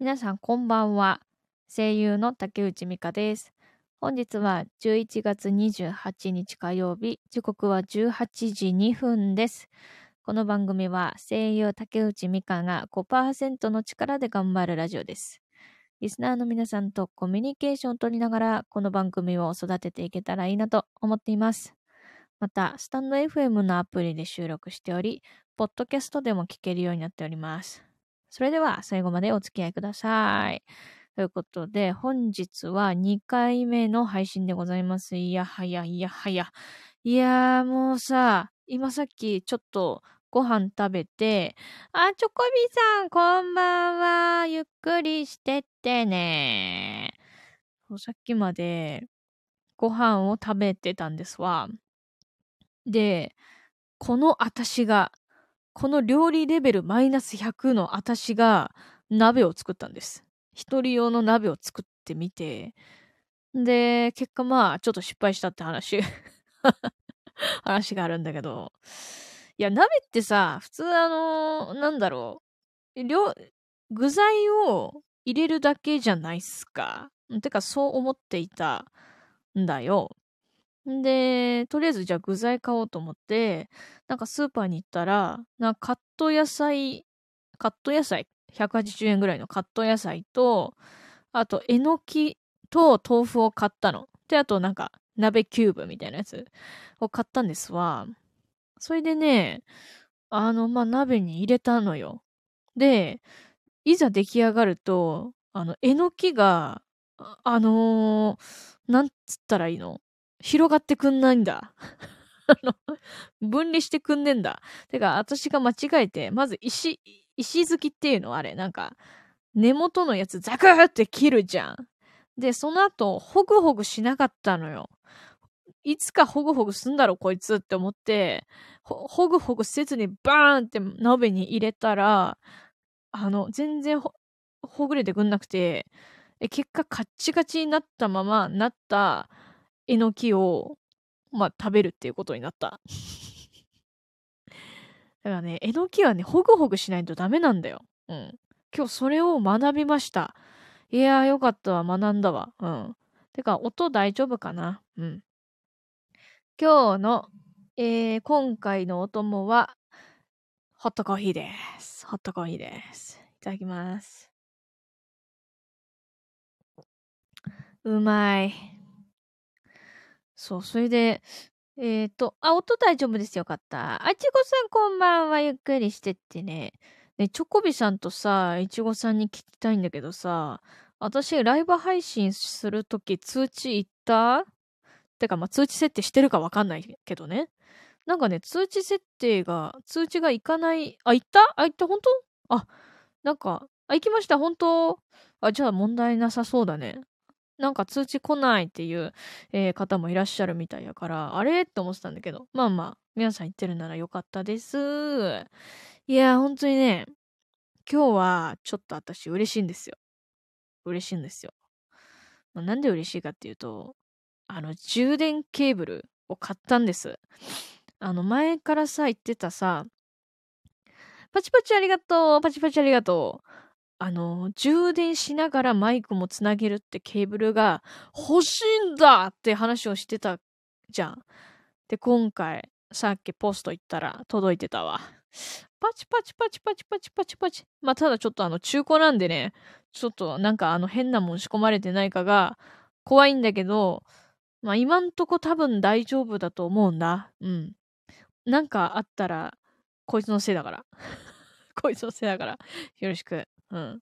皆さんこんばんは。声優の竹内美香です。本日は11月28日火曜日、時刻は18時2分です。この番組は声優竹内美香が5%の力で頑張るラジオです。リスナーの皆さんとコミュニケーションを取りながら、この番組を育てていけたらいいなと思っています。また、スタンド FM のアプリで収録しており、ポッドキャストでも聞けるようになっております。それでは最後までお付き合いください。ということで、本日は2回目の配信でございます。いやはや、いやはや。いやーもうさ、今さっきちょっとご飯食べて、あ、チョコビさん、こんばんは。ゆっくりしてってね。さっきまでご飯を食べてたんですわ。で、この私が、この料理レベルマイナス100の私が鍋を作ったんです。一人用の鍋を作ってみて、で、結果まあ、ちょっと失敗したって話。話があるんだけど。いや、鍋ってさ、普通あのなんだろう。具材を入れるだけじゃないっすか。てか、そう思っていたんだよ。で、とりあえずじゃあ具材買おうと思って、なんかスーパーに行ったら、なんかカット野菜、カット野菜、180円ぐらいのカット野菜と、あと、えのきと豆腐を買ったの。で、あとなんか、鍋キューブみたいなやつを買ったんですわ。それでね、あの、まあ、鍋に入れたのよ。で、いざ出来上がると、あの、えのきが、あのーなんつったらいいの？広がってくんないんだ。あの、分離してくんねんだ。てか、私が間違えて、まず石、石突きっていうのあれ、なんか、根元のやつザクーって切るじゃん。で、その後、ホグホグしなかったのよ。いつかホグホグすんだろ、こいつって思って、ホグホグせずにバーンって鍋に入れたら、あの、全然ほ、ほぐれてくんなくて、え結果カッチカチになったまま、なったえのきを、まあ、食べるっていうことになった。だからね、えのきはね、ホグホグしないとダメなんだよ。うん。今日それを学びました。いやーよかったわ、学んだわ。うん。てか、音大丈夫かな？うん。今日の、えー、今回のお供は、ホットコーヒーです。ホットコーヒーです。いただきます。うまい。そう、それで、えっ、と、あ、音大丈夫です。よかった。あちごさんこんばんは、ゆっくりしてってね。ね、チョコビさんとさ、いちごさんに聞きたいんだけどさ、私、ライブ配信するとき通知いった？てか、まあ、通知設定してるかわかんないけどね。なんかね、通知設定が、通知がいかない、あ、いった？あ、いった？本当あ、なんか、あ、行きました。本当あ、じゃあ問題なさそうだね。なんか通知来ないっていう、えー方もいらっしゃるみたいやから、あれ？って思ってたんだけど、まあまあ、皆さん言ってるならよかったです。いや、本当にね、今日はちょっと私嬉しいんですよ。嬉しいんですよ。まあなんで嬉しいかっていうと、あの、充電ケーブルを買ったんです。あの、前からさ、言ってたさ、パチパチありがとう、パチパチありがとう。あの、充電しながらマイクもつなげるってケーブルが欲しいんだって話をしてたじゃん。で、今回、さっきポスト行ったら届いてたわ。パチパチパチパチパチパチパチ。まあ、ただちょっとあの、中古なんでね、ちょっとなんかあの変なもん仕込まれてないかが怖いんだけど、まあ、今んとこ多分大丈夫だと思うんだ。うん。なんかあったら、こいつのせいだから。こいつのせいだから。よろしく。うん。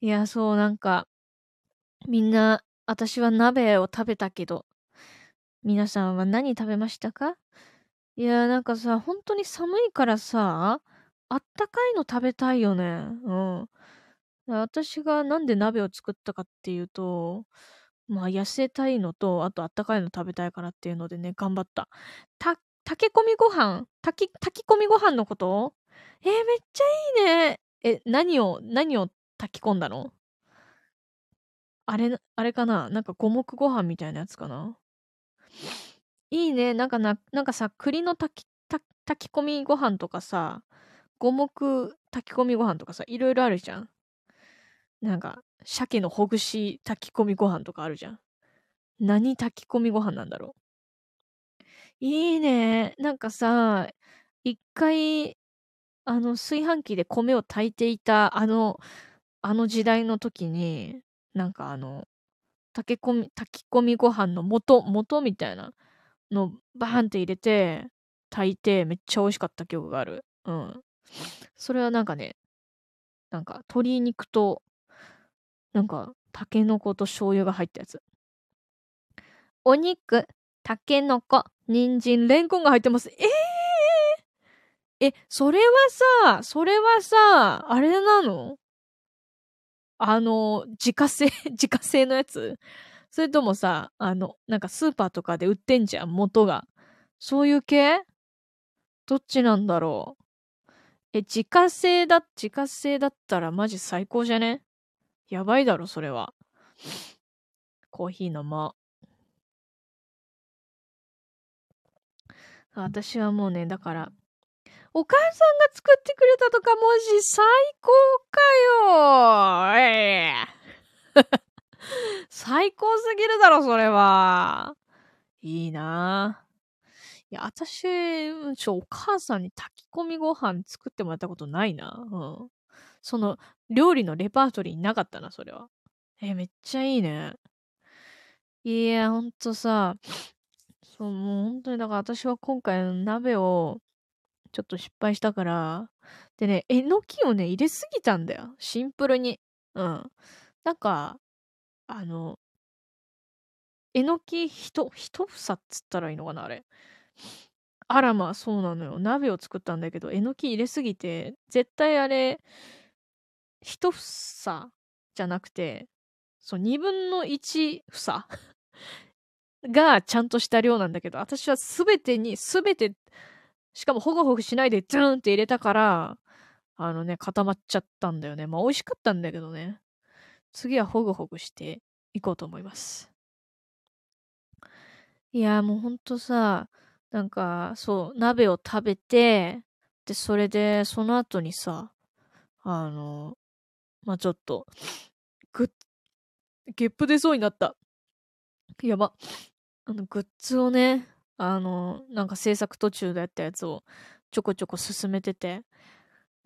いや、そう、なんか、みんな、私は鍋を食べたけど、皆さんは何食べましたか？いや、なんかさ、本当に寒いからさ、あったかいの食べたいよね。うん。私がなんで鍋を作ったかっていうと、まあ、痩せたいのと、あとあったかいの食べたいからっていうのでね、頑張った。た、炊き込みご飯炊き、炊き込みご飯のこと？えー、めっちゃいいね。え、何を、何を炊き込んだの？あれ、あれかな？なんか五目ご飯みたいなやつかな？いいね。なんかな、なんかさ、栗の炊き、炊き込みご飯とかさ、五目炊き込みご飯とかさ、いろいろあるじゃん。なんか、鮭のほぐし炊き込みご飯とかあるじゃん。何炊き込みご飯なんだろう？いいね。なんかさ、一回、あの、炊飯器で米を炊いていた、あの、あの時代の時に、なんかあの、炊き込み、炊き込みご飯の素、素みたいなのバーンって入れて、炊いて、めっちゃ美味しかった記憶がある。うん。それはなんかね、なんか鶏肉と、なんか、タケノコと醤油が入ったやつ。お肉、タケノコ、人参、レンコンが入ってます。えー、え、それはさ、それはさ、あれなの？あの、自家製、自家製のやつ？それともさ、あの、なんかスーパーとかで売ってんじゃん、元が。そういう系？どっちなんだろう？え、自家製だ、自家製だったらマジ最高じゃね？やばいだろ、それは。コーヒー飲もう。私はもうね、だから、お母さんが作ってくれたとか文字最高かよええ最高すぎるだろ、それは。いいないや、私、ちょ、お母さんに炊き込みご飯作ってもらったことないな。うん。その、料理のレパートリーなかったな、それは。え、めっちゃいいね。いや、ほんとさ、そう、もう本当に、だから私は今回の鍋をちょっと失敗したから、でね、えのきをね、入れすぎたんだよ。シンプルに。うん。なんか、あの、えのきひと、一房っつったらいいのかな、あれ。あらまあ、そうなのよ。鍋を作ったんだけど、えのき入れすぎて、絶対あれ、一房じゃなくて、そう、二分の一房がちゃんとした量なんだけど、私はすべてに、すべてしかもホグホグしないでズーンって入れたから、あのね、固まっちゃったんだよね。まあ美味しかったんだけどね。次はホグホグしていこうと思います。いや、もうほんとさ、なんか、そう、鍋を食べて、で、それで、その後にさ、あの、まあ、ちょっと、ぐっ、ゲップ出そうになった。やば。あの、グッズをね、あの、なんか制作途中でやったやつをちょこちょこ進めてて。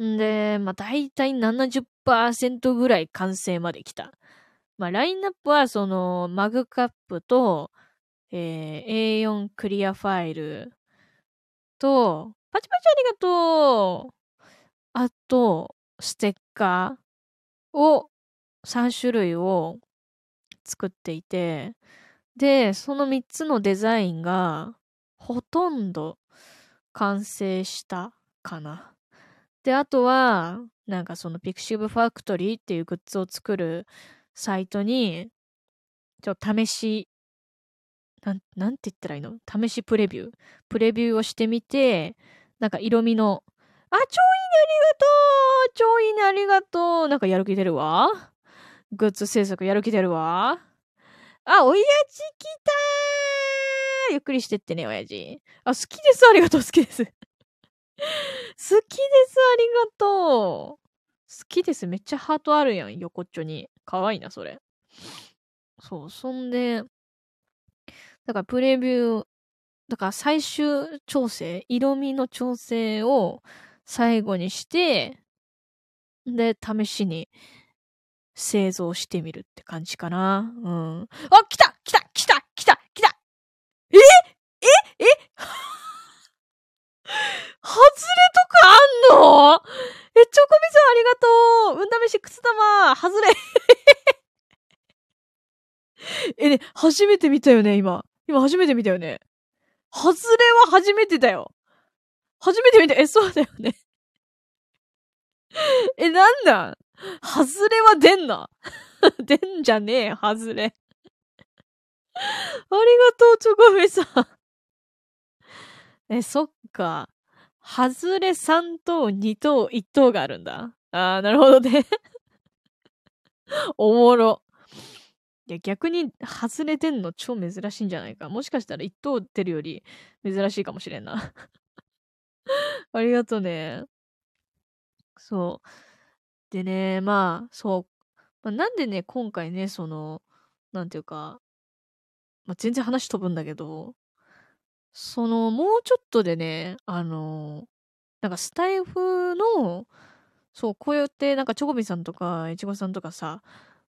んで、まあ大体70%ぐらい完成まで来た。まあラインナップはそのマグカップと、えー、A4 クリアファイルと、パチパチありがとうあと、ステッカーを3種類を作っていて、で、その3つのデザインが、ほとんど完成したかな。で、あとは、なんかそのピクシブファクトリーっていうグッズを作るサイトに、ちょっと試し、なん、なんて言ったらいいの？試しプレビュー。プレビューをしてみて、なんか色味の、あ、超いいね、ありがとう超いいね、ありがとうなんかやる気出るわ。グッズ制作やる気出るわ。あ、おやじ来たーゆっくりしてってね、親父。あ、好きです。ありがとう。好きです。好きです。ありがとう。好きです。めっちゃハートあるやん。横っちょに。かわいいな、それ。そう。そんで、だからプレビュー、だから最終調整、色味の調整を最後にして、で、試しに製造してみるって感じかな。うん。あ、来た来た来たえええ 外れとかあんの？え、チョコビさんありがとう運試しくす玉外れ え、ね、初めて見たよね、今。今初めて見たよね。外れは初めてだよ。初めて見た。え、そうだよね。え、なんだ外れは出んな。出んじゃねえ、外れ。ありがとう、チョコミさん。え、そっか。外れ3等、2等、1等があるんだ。あー、なるほどね。おもろ。いや、逆に外れてんの超珍しいんじゃないか。もしかしたら1等出るより珍しいかもしれんな。ありがとね。そう。でね、まあ、そう。まあ、なんでね、今回ね、その、なんていうか、まあ、全然話飛ぶんだけど、その、もうちょっとでね、あの、なんかスタイフの、そう、こうやって、なんかチョコビさんとか、いちごさんとかさ、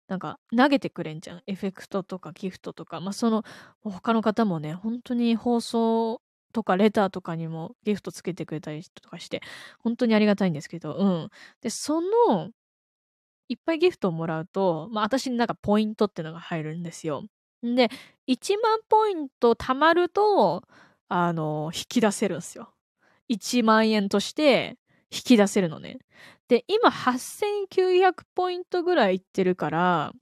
なんか投げてくれんじゃん。エフェクトとかギフトとか。まあ、その、他の方もね、本当に放送とかレターとかにもギフトつけてくれたりとかして、本当にありがたいんですけど、うん。で、その、いっぱいギフトをもらうと、まあ、私になんかポイントってのが入るんですよ。で、1万ポイント貯まると、あの、引き出せるんですよ。1万円として引き出せるのね。で、今8900ポイントぐらいいってるから、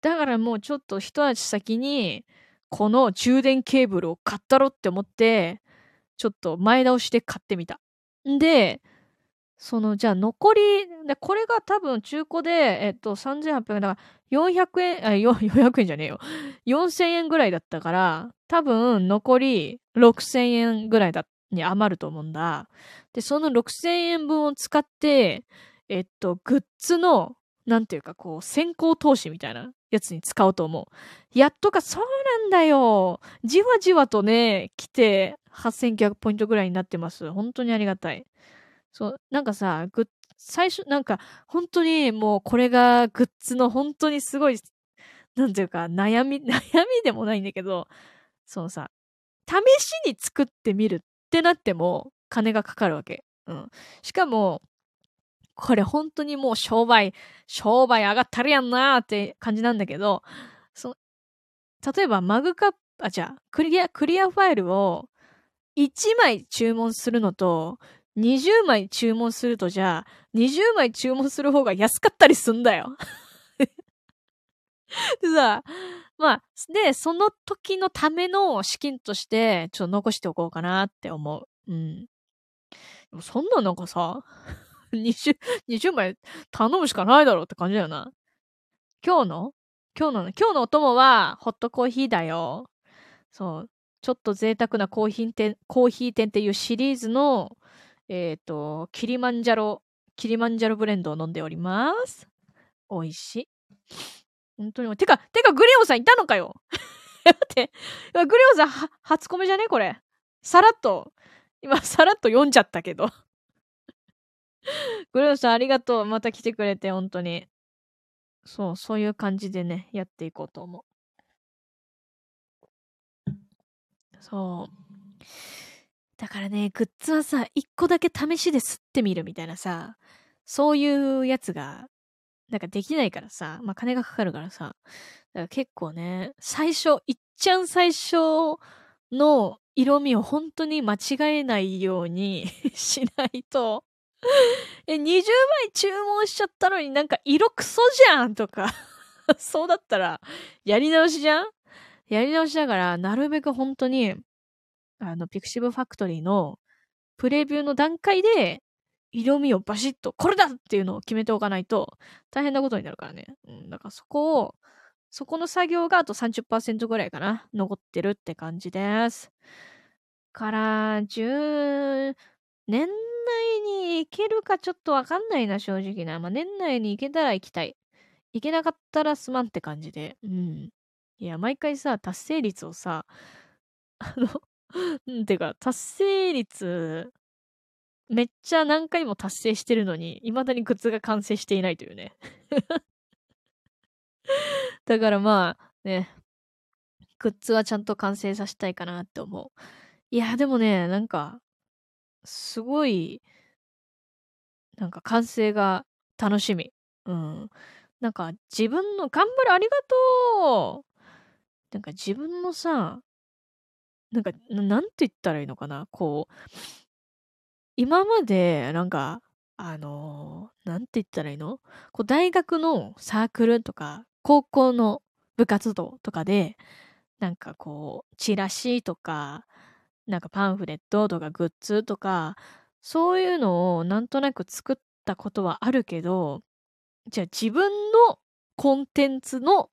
だからもうちょっと一足先に、この充電ケーブルを買ったろって思って、ちょっと前倒しで買ってみた。んで、その、じゃあ残り、で、これが多分中古で、えっと、3800円だから400円、あ、400 円じゃねえよ。4000円ぐらいだったから、多分残り6000円ぐらいだ、に余ると思うんだ。で、その6000円分を使って、えっと、グッズの、なんていうか、こう、先行投資みたいなやつに使おうと思う。やっとか、そうなんだよ。じわじわとね、来て、8900ポイントぐらいになってます。本当にありがたい。そう、なんかさ、グッ、最初、なんか、本当にもうこれがグッズの本当にすごい、なんていうか、悩み、悩みでもないんだけど、そのさ、試しに作ってみるってなっても、金がかかるわけ。うん。しかも、これ本当にもう商売、商売上がったるやんなーって感じなんだけど、そ例えばマグカップ、あ、じゃあ、クリア、クリアファイルを1枚注文するのと、20枚注文するとじゃあ、20枚注文する方が安かったりすんだよ。でさ、まあ、で、その時のための資金として、ちょっと残しておこうかなって思う。うん。そんななんかさ、20、20枚頼むしかないだろうって感じだよな。今日の今日の、今日のお供はホットコーヒーだよ。そう。ちょっと贅沢なコーヒー店、コーヒー店っていうシリーズの、えっ、ー、と、キリマンジャロ、キリマンジャロブレンドを飲んでおります。美味しい。本当に。てか、てか、グレオさんいたのかよ 待って。グレオさん、初コメじゃね？これ。さらっと、今、さらっと読んじゃったけど。グレオさん、ありがとう。また来てくれて、本当に。そう、そういう感じでね、やっていこうと思う。そう。だからね、グッズはさ、一個だけ試しで吸ってみるみたいなさ、そういうやつがなんかできないからさ、まあ金がかかるからさ、だから結構ね、最初、いっちゃん最初の色味を本当に間違えないように しないと、え、20枚注文しちゃったのになんか色クソじゃんとかそうだったら、やり直しじゃん？やり直しだから、なるべく本当に、あの、ピクシブファクトリーのプレビューの段階で、色味をバシッと、これだっていうのを決めておかないと大変なことになるからね。うん、だからそこを、そこの作業があと30%ぐらいかな、残ってるって感じです。から、10、年内に行けるかちょっとわかんないな、正直な。まあ、年内に行けたら行きたい。行けなかったらすまんって感じで。うん。いや、毎回さ、達成率をさ、あの、う んてか、達成率めっちゃ何回も達成してるのに、未だにグッズが完成していないというね。だからまあ、ね、グッズはちゃんと完成させたいかなって思う。いや、でもね、なんか、すごい、なんか完成が楽しみ。うん。なんか自分の、頑張るありがとうなんか自分のさ、なんか、なんて言ったらいいのかな？こう、今まで、なんか、あのー、なんて言ったらいいの？こう大学のサークルとか、高校の部活動とかで、なんかこう、チラシとか、なんかパンフレットとかグッズとか、そういうのをなんとなく作ったことはあるけど、じゃあ自分のコンテンツの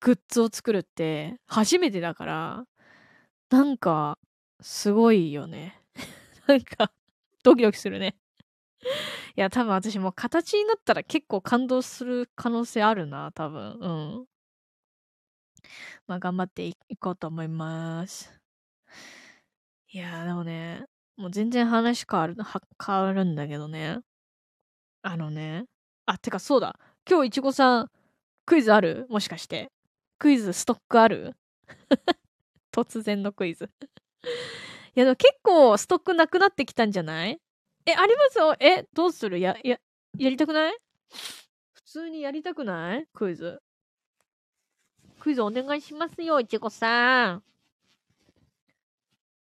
グッズを作るって初めてだから、なんか、すごいよね。なんか、ドキドキするね。いや、多分私も形になったら結構感動する可能性あるな、多分。うん。まあ、頑張っていこうと思います。いやでもね、もう全然話変わる、は変わるんだけどね。あのね。あ、てかそうだ。今日いちごさん、クイズある？もしかして。クイズストックある？突然のクイズ いや、でも結構ストックなくなってきたんじゃない？え、ありますよえ、どうする？や、や、やりたくない？普通にやりたくない？クイズ。クイズお願いしますよ、いちごさん。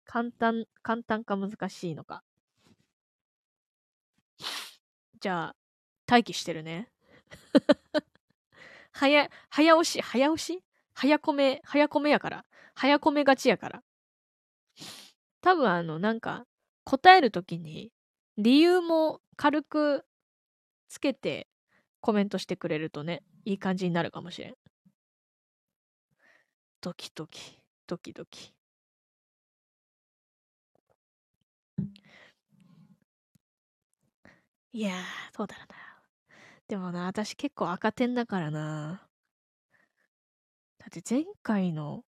簡単、簡単か難しいのか。じゃあ、待機してるね。早、早押し、早押し？早込め、早込めやから。早込めがちやから。多分あの、なんか、答えるときに、理由も軽くつけてコメントしてくれるとね、いい感じになるかもしれん。ドキドキ、ドキドキ。いやー、どうだろうな。でもな、私結構赤点だからな。だって前回の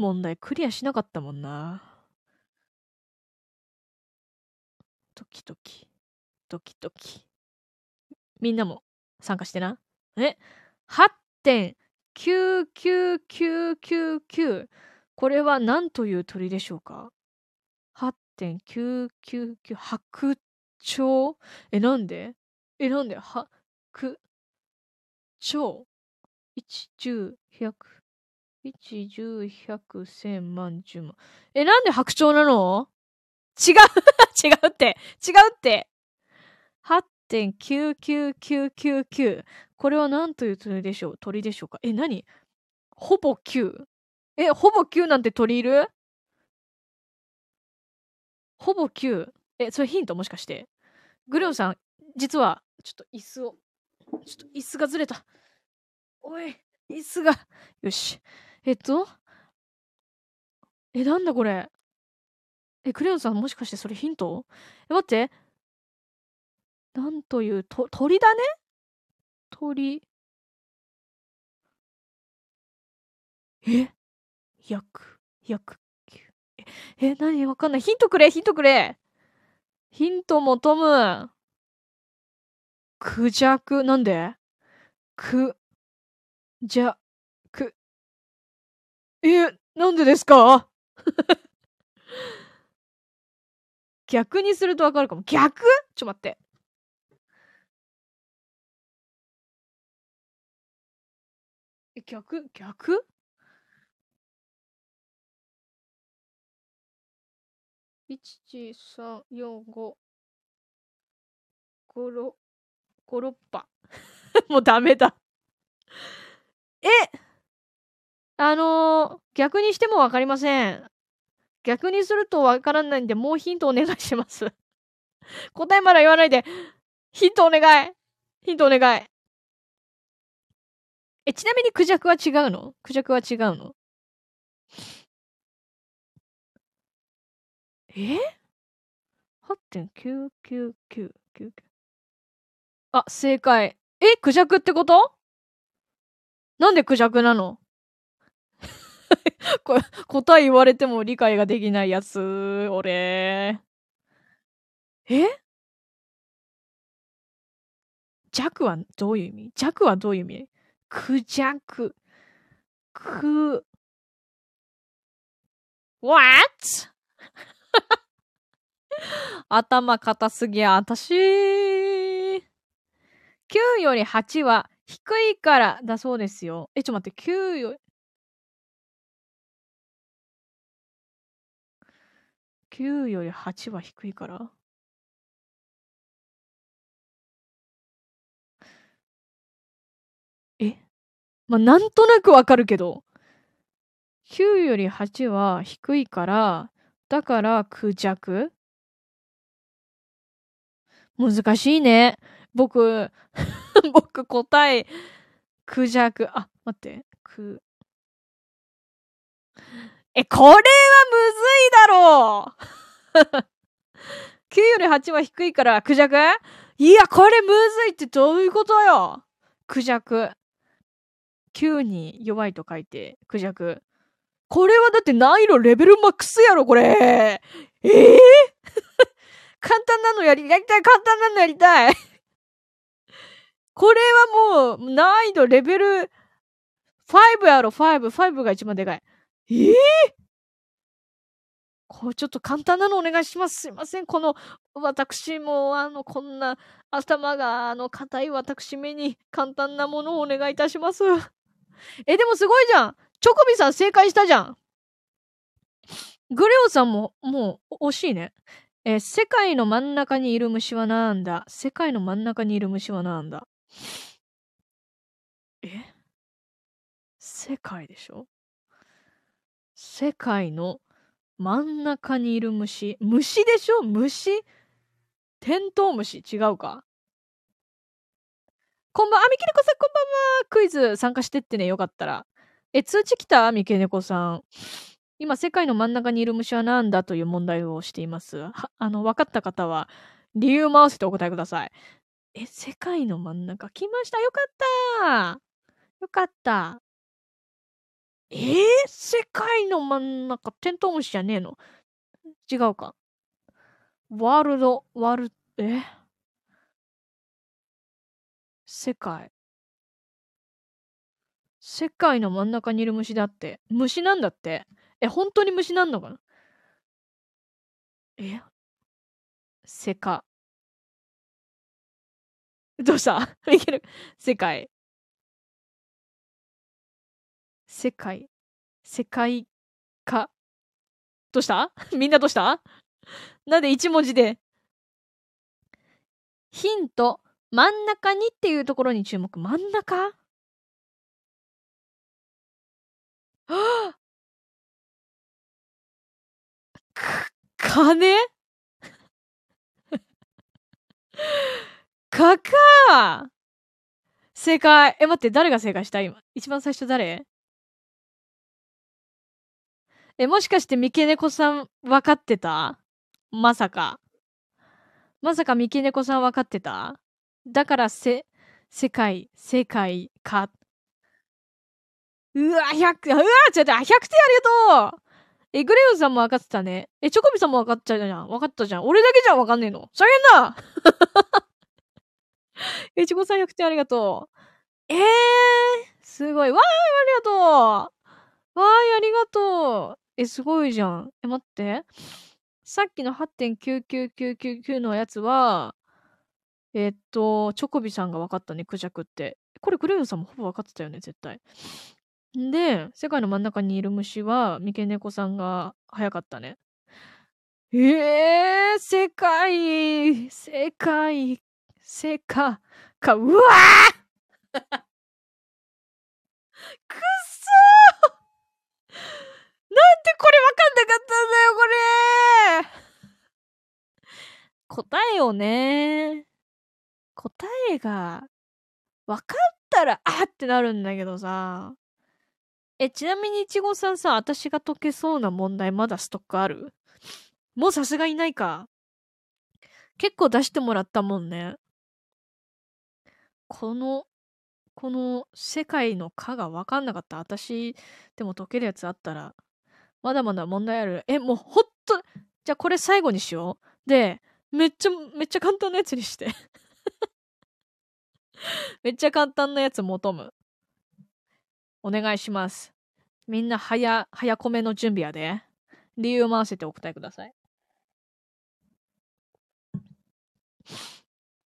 問題クリアしなかったもんな。ドキドキ、ドキドキ。みんなも参加してな。え ?8.99999。これは何という鳥でしょうか ?8.999 白鳥？え、なんで？え、なんで？は、く、鳥 ?1、10、100、1、10、100、千万、十万。え、なんで白鳥なの？違う 違うって。違うって。8.99999。これは何という鳥でしょう？鳥でしょうか？え、何？ほぼ9。え、ほぼ9なんて鳥いる？ほぼ9。え、それヒントもしかして。グレオさん、実は、ちょっと椅子を、ちょっと椅子がずれた。おい、椅子が。よし。えっと、え、なんだこれ？え、クレヨンさんもしかしてそれヒント？え、待って。なんという、と、鳥だね？鳥。え？約、約9。え、え、何？わかんない。ヒントくれヒントくれヒント求む。クジャク、なんで？く、じゃ、え、なんでですか？逆にするとわかるかも。逆？ちょ待って。え、逆？逆？1、3、4、5、5、6、5、6波。もうダメだ えあのー、逆にしてもわかりません。逆にするとわからないんで、もうヒントお願いします。答えまだ言わないで。ヒントお願い。ヒントお願い。え、ちなみにクジャクは違うの？クジャクは違うの？え ?8.99999。あ、正解。え、クジャクってこと？なんでクジャクなの？答え言われても理解ができないやつ、俺。え？弱はどういう意味？弱はどういう意味？クジャク。く、what? 頭硬すぎや、あたし。9より8は低いからだそうですよ。え、ちょっと待って、9より、9より8は低いからえ？まあ、なんとなくわかるけど、9より8は低いから、だから空弱？難しいね。僕、僕答え、空弱。あ、待って。空。え、これはむずいだろう 9より8は低いからクジャクいや、これむずいってどういうことよクジャク。9に弱いと書いて、クジャク。これはだって難易度レベルマックスやろ、これ。ええー、簡単なのやり、やりたい、簡単なのやりたい。これはもう、難易度レベル5やろ、5。5が一番でかい。ええー、こう、ちょっと簡単なのお願いします。すいません。この、私も、あの、こんな、頭が、あの、硬い私めに、簡単なものをお願いいたします。え、でもすごいじゃん。チョコビさん正解したじゃん。グレオさんも、もう、惜しいね。え、世界の真ん中にいる虫はなんだ？世界の真ん中にいる虫はなんだ？え？世界でしょ？世界の真ん中にいる虫。虫でしょ？虫？テントウムシ？違うか？こんばんは、みきねこさんこんばんは。クイズ参加してってね、よかったら。え、通知来た？みけねこさん。今、世界の真ん中にいる虫は何だ？という問題をしています。あの、分かった方は、理由も合わせてお答えください。え、世界の真ん中？来ましたよかったよかった。えー、世界の真ん中、テントウムシじゃねえの？違うか。ワールド、ワール、え？世界。世界の真ん中にいる虫だって。虫なんだって？え、本当に虫なんのかな？え？世界。どうした？いける？世界。世界。世界化。どうした？みんなどうした？なんで一文字で？ヒント、真ん中にっていうところに注目。真ん中？はあ金？かか正解。え、待って、誰が正解した？今。一番最初誰？え、もしかして三毛猫さん分かってた？まさか。まさか三毛猫さん分かってた？だからせ、世界、世界か。うわ、100、うわ、ちょっと、100点ありがとうえ、グレオンさんも分かってたね。え、チョコビさんも分かっちゃうじゃん。分かったじゃん。俺だけじゃん分かんねえの？そげんな え、チョコさん100点ありがとう。えー、すごい。わーい、ありがとう。わーい、ありがとう。え、すごいじゃん。え、待って。さっきの8.99999のやつは、えっと、チョコビさんが分かったね、クジャクって。これ、グレオンさんもほぼ分かってたよね、絶対。で、世界の真ん中にいる虫は、三毛猫さんが早かったね。ええー、世界、世界、世界、か、うわー くっそーなんでこれわかんなかったんだよ、これ答えをね、答えが、わかったら、あってなるんだけどさ、え、ちなみにいちごさんさ、私が解けそうな問題まだストックある？もうさすがいないか。結構出してもらったもんね。この、この世界の科がわかんなかった。私でも解けるやつあったら、まだまだ問題ある。え、もうほんと、じゃあこれ最後にしよう。で、めっちゃ、めっちゃ簡単なやつにして。めっちゃ簡単なやつ求む。お願いします。みんな早、早込めの準備やで。理由を回せてお答えください。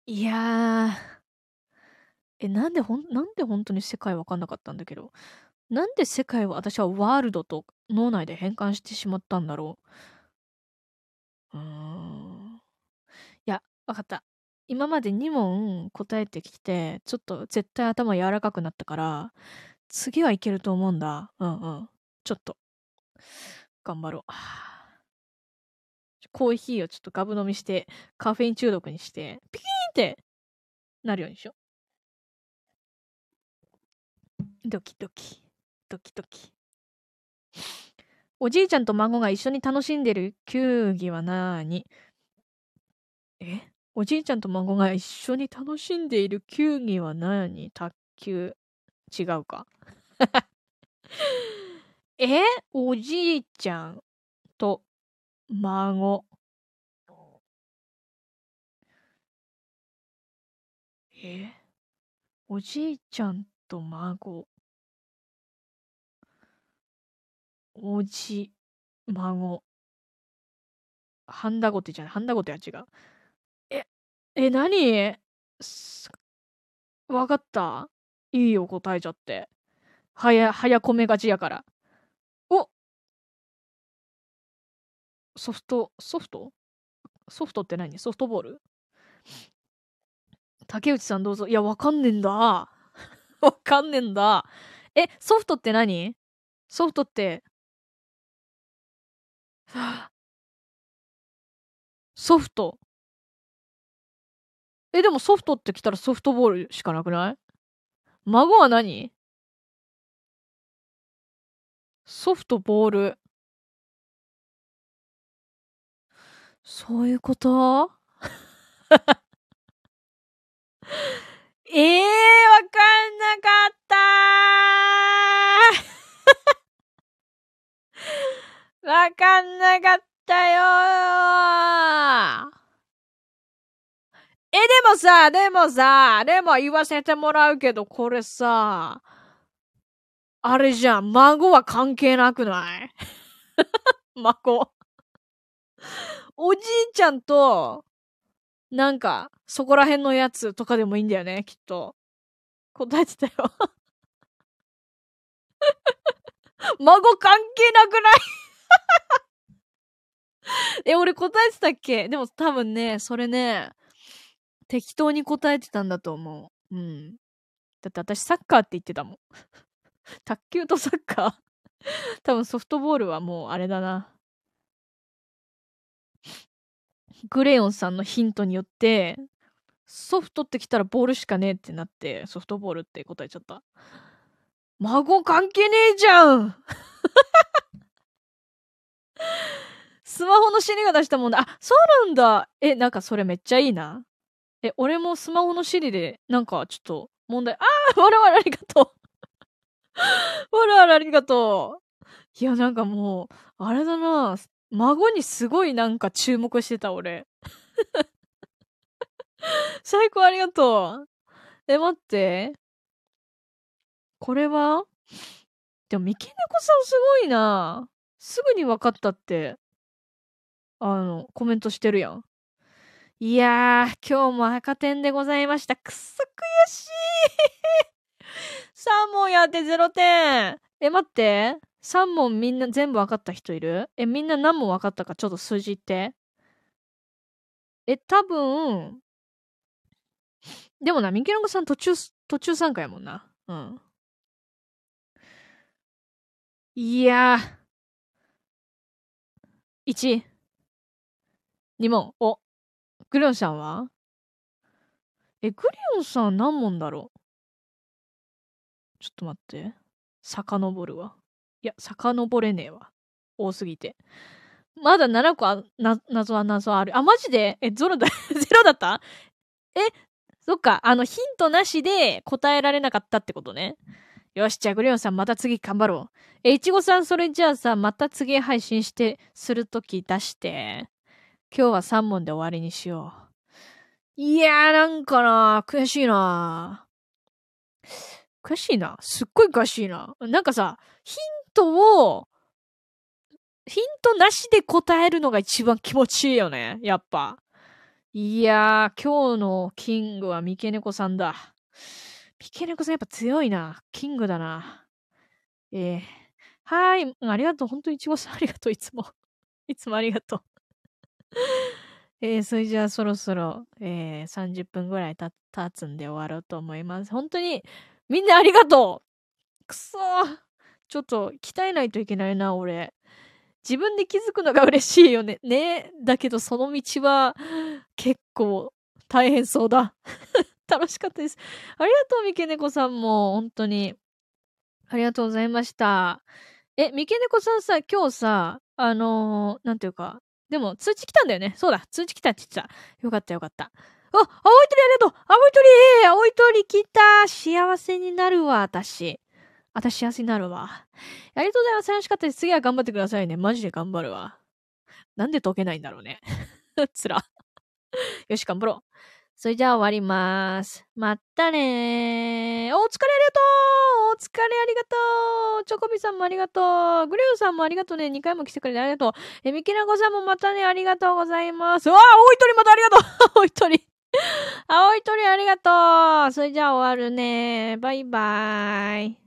いやー。え、なんでほん、なんで本当に世界わかんなかったんだけど。なんで世界を私はワールドと脳内で変換してしまったんだろう？うーん。いや、わかった。今まで2問答えてきて、ちょっと絶対頭柔らかくなったから、次はいけると思うんだ。うんうん。ちょっと、頑張ろう。コーヒーをちょっとガブ飲みして、カフェイン中毒にして、ピキーンってなるようにしよう。ドキドキ、ドキドキ。おじいちゃんと孫が一緒に楽しんでる球技はなーに？え？おじいちゃんと孫が一緒に楽しんでいる球技は何卓球？違うか。え？おじいちゃんと孫？え？おじいちゃんと孫？おじ、孫。ハンダゴテじゃない。ハンダゴテは違う。え、え、何？わかった？いいよ、答えちゃって。はや、早込めがちやから。おソフト、ソフト？ソフトって何？ソフトボール？竹内さんどうぞ。いや、わかんねえんだ。わかんねえんだ。え、ソフトって何？ソフトって、ソフト。え、でもソフトって来たらソフトボールしかなくない？孫は何？ソフトボール。そういうこと？え えー、わかんなかったわかんなかったよえ、でもさ、でもさ、でも言わせてもらうけど、これさ、あれじゃん、孫は関係なくない？孫。おじいちゃんと、なんか、そこら辺のやつとかでもいいんだよね、きっと。答えてたよ 孫関係なくない？え、俺答えてたっけ？でも多分ね、それね、適当に答えてたんだと思う。うん。だって私サッカーって言ってたもん。卓球とサッカー 多分ソフトボールはもうあれだな。グレヨンさんのヒントによって、ソフトってきたらボールしかねえってなって、ソフトボールって答えちゃった。孫関係ねえじゃん スマホのシリが出したもんだ。あ、そうなんだ。え、なんかそれめっちゃいいな。え、俺もスマホのシリで、なんかちょっと問題、ああわらわらありがとう わらわらありがとういや、なんかもう、あれだな。孫にすごいなんか注目してた、俺。最高ありがとう。え、待って。これは？でも、三毛猫さんすごいな。すぐに分かったって、あの、コメントしてるやん。いやー、今日も赤点でございました。くっそ悔しい 3問やって0点え、待って。3問みんな全部分かった人いる？え、みんな何問分かったかちょっと数字言って。え、多分、でもな、ミケロンゴさん途中、途中参加やもんな。うん。いやー。1、2問。お、グリオンさんは？え、グリオンさん何問だろう？ちょっと待って。遡るわ。いや、遡れねえわ。多すぎて。まだ7個あ、な、謎は謎ある。あ、マジで？え、ゾロだ、ゼロだった？え、そっか、あの、ヒントなしで答えられなかったってことね。よし、じゃあグレヨンさんまた次頑張ろう。え、いちごさんそれじゃあさ、また次配信して、するとき出して。今日は3問で終わりにしよう。いやーなんかな悔しいな悔しいな？すっごい悔しいな。なんかさ、ヒントを、ヒントなしで答えるのが一番気持ちいいよね。やっぱ。いやー、今日のキングは三毛猫さんだ。三毛猫さんやっぱ強いな。キングだな。えー、はい。ありがとう。本当にいちごさん ありがとう。いつも。いつもありがとう。えー、それじゃあそろそろ、えー、30分ぐらい経つんで終わろうと思います。本当に、みんなありがとうくそちょっと鍛えないといけないな、俺。自分で気づくのが嬉しいよね。ね。だけどその道は結構大変そうだ。楽しかったです。ありがとう、三毛猫さんも。本当に。ありがとうございました。え、三毛猫さんさ、今日さ、あのー、なんていうか、でも、通知来たんだよね。そうだ、通知来たって言ってた。よかったよかった。あ、青い鳥ありがとう青い鳥青い鳥来た幸せになるわ、私。私幸せになるわ。ありがとうございます。楽しかったです。次は頑張ってくださいね。マジで頑張るわ。なんで解けないんだろうね。つら。よし、頑張ろう。それじゃあ終わります。まったねー。お疲れありがとうお疲れありがとうチョコビさんもありがとうグレオさんもありがとうね。2回も来てくれてありがとう。え、ミキナゴさんもまたね、ありがとうございます。わあ青い鳥またありがとう 青い鳥青い鳥ありがとうそれじゃあ終わるね。バイバーイ。